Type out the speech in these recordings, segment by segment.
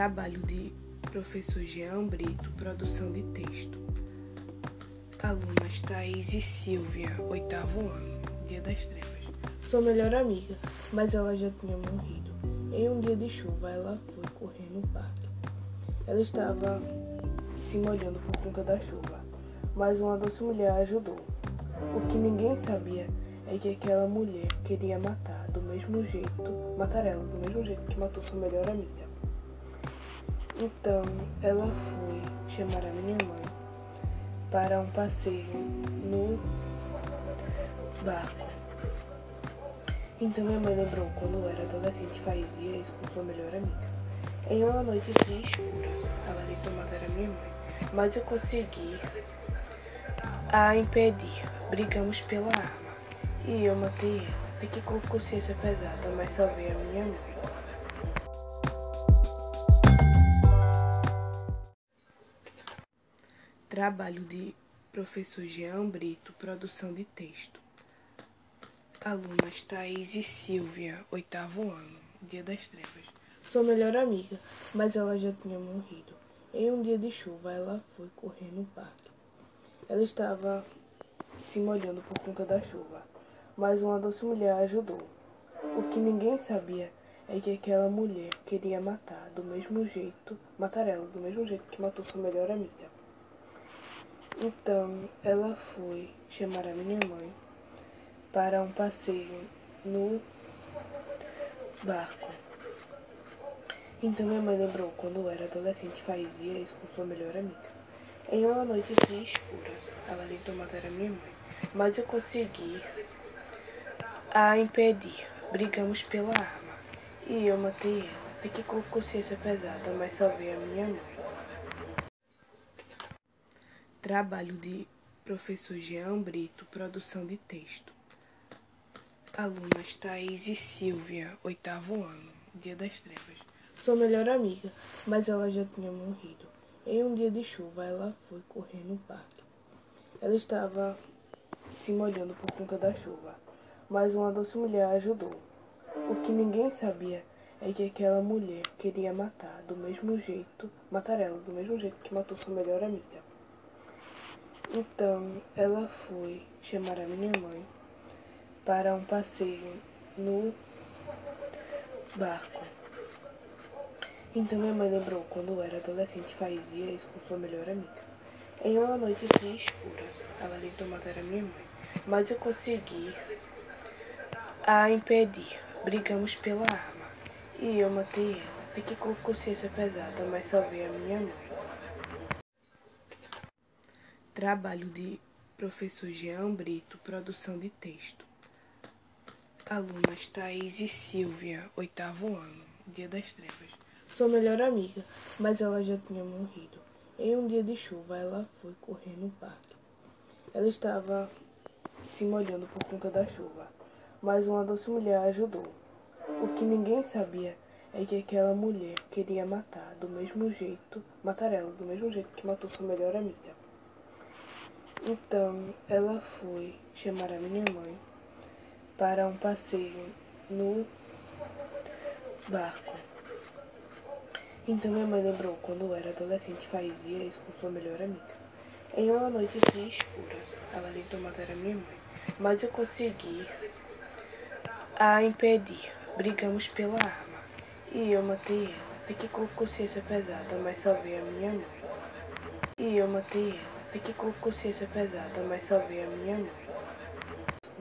Trabalho de professor Jean Brito, produção de texto. Alunas Thaís e Silvia, oitavo ano, Dia das Trevas. Sua melhor amiga, mas ela já tinha morrido. Em um dia de chuva, ela foi correr no parque. Ela estava se molhando por conta da chuva, mas uma doce mulher a ajudou. O que ninguém sabia é que aquela mulher queria matar do mesmo jeito, matar ela do mesmo jeito que matou sua melhor amiga. Então ela foi chamar a minha mãe para um passeio no barco. Então minha mãe lembrou quando era adolescente fazia isso com sua melhor amiga. Em uma noite de escura, ela tentou matar a minha mãe, mas eu consegui a impedir. Brigamos pela arma e eu matei ela. Fiquei com consciência pesada, mas salvei a minha mãe. Trabalho de professor Jean Brito, produção de texto. Alunas Thaís e Silvia, oitavo ano, Dia das Trevas. Sua melhor amiga, mas ela já tinha morrido. Em um dia de chuva, ela foi correr no parque. Ela estava se molhando por conta da chuva, mas uma doce mulher ajudou. O que ninguém sabia é que aquela mulher queria matar do mesmo jeito, matar ela do mesmo jeito que matou sua melhor amiga. Então ela foi chamar a minha mãe para um passeio no barco. Então minha mãe lembrou quando era adolescente fazia isso com sua melhor amiga. Em uma noite de escura, ela tentou matar a minha mãe, mas eu consegui a impedir. Brigamos pela arma e eu matei ela. Fiquei com consciência pesada, mas salvei a minha mãe. Trabalho de professor Jean Brito, produção de texto. Alunas Thaís e Silvia, oitavo ano, Dia das Trevas. Sua melhor amiga, mas ela já tinha morrido. Em um dia de chuva, ela foi correr no parque. Ela estava se molhando por conta da chuva, mas uma doce mulher a ajudou. O que ninguém sabia é que aquela mulher queria matar do mesmo jeito, matar ela do mesmo jeito que matou sua melhor amiga. Então ela foi chamar a minha mãe para um passeio no barco. Então minha mãe lembrou quando era adolescente fazia isso com sua melhor amiga. Em uma noite de escura, ela tentou matar a minha mãe, mas eu consegui a impedir. Brigamos pela arma e eu matei ela. Fiquei com consciência pesada, mas salvei a minha mãe. Trabalho de professor Jean Brito, produção de texto. Alunas Thaís e Silvia, oitavo ano, Dia das Trevas. Sua melhor amiga, mas ela já tinha morrido. Em um dia de chuva, ela foi correr no parque. Ela estava se molhando por conta da chuva, mas uma doce mulher a ajudou. O que ninguém sabia é que aquela mulher queria matar do mesmo jeito, matar ela do mesmo jeito que matou sua melhor amiga. Então ela foi chamar a minha mãe para um passeio no barco. Então minha mãe lembrou quando era adolescente fazia isso com sua melhor amiga. Em uma noite de escura, ela tentou matar a minha mãe, mas eu consegui a impedir. Brigamos pela arma e eu matei ela. Fiquei com consciência pesada, mas salvei a minha mãe. E eu matei ela. Fiquei com consciência pesada, mas salvei a minha mãe.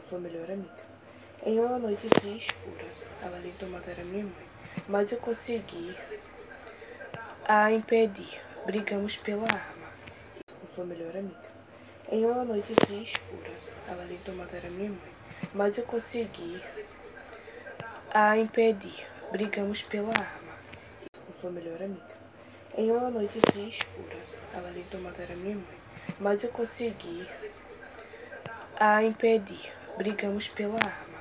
Sua melhor amiga. Em uma noite de escura, ela tentou matar a minha mãe, mas eu consegui a impedir. Brigamos pela arma com sua melhor amiga. Em uma noite de escura, ela tentou matar a minha mãe, mas eu consegui a impedir. Brigamos pela arma com sua melhor amiga. Em uma noite de escura, ela tentou matar a minha mãe, mas eu consegui a impedir. Brigamos pela arma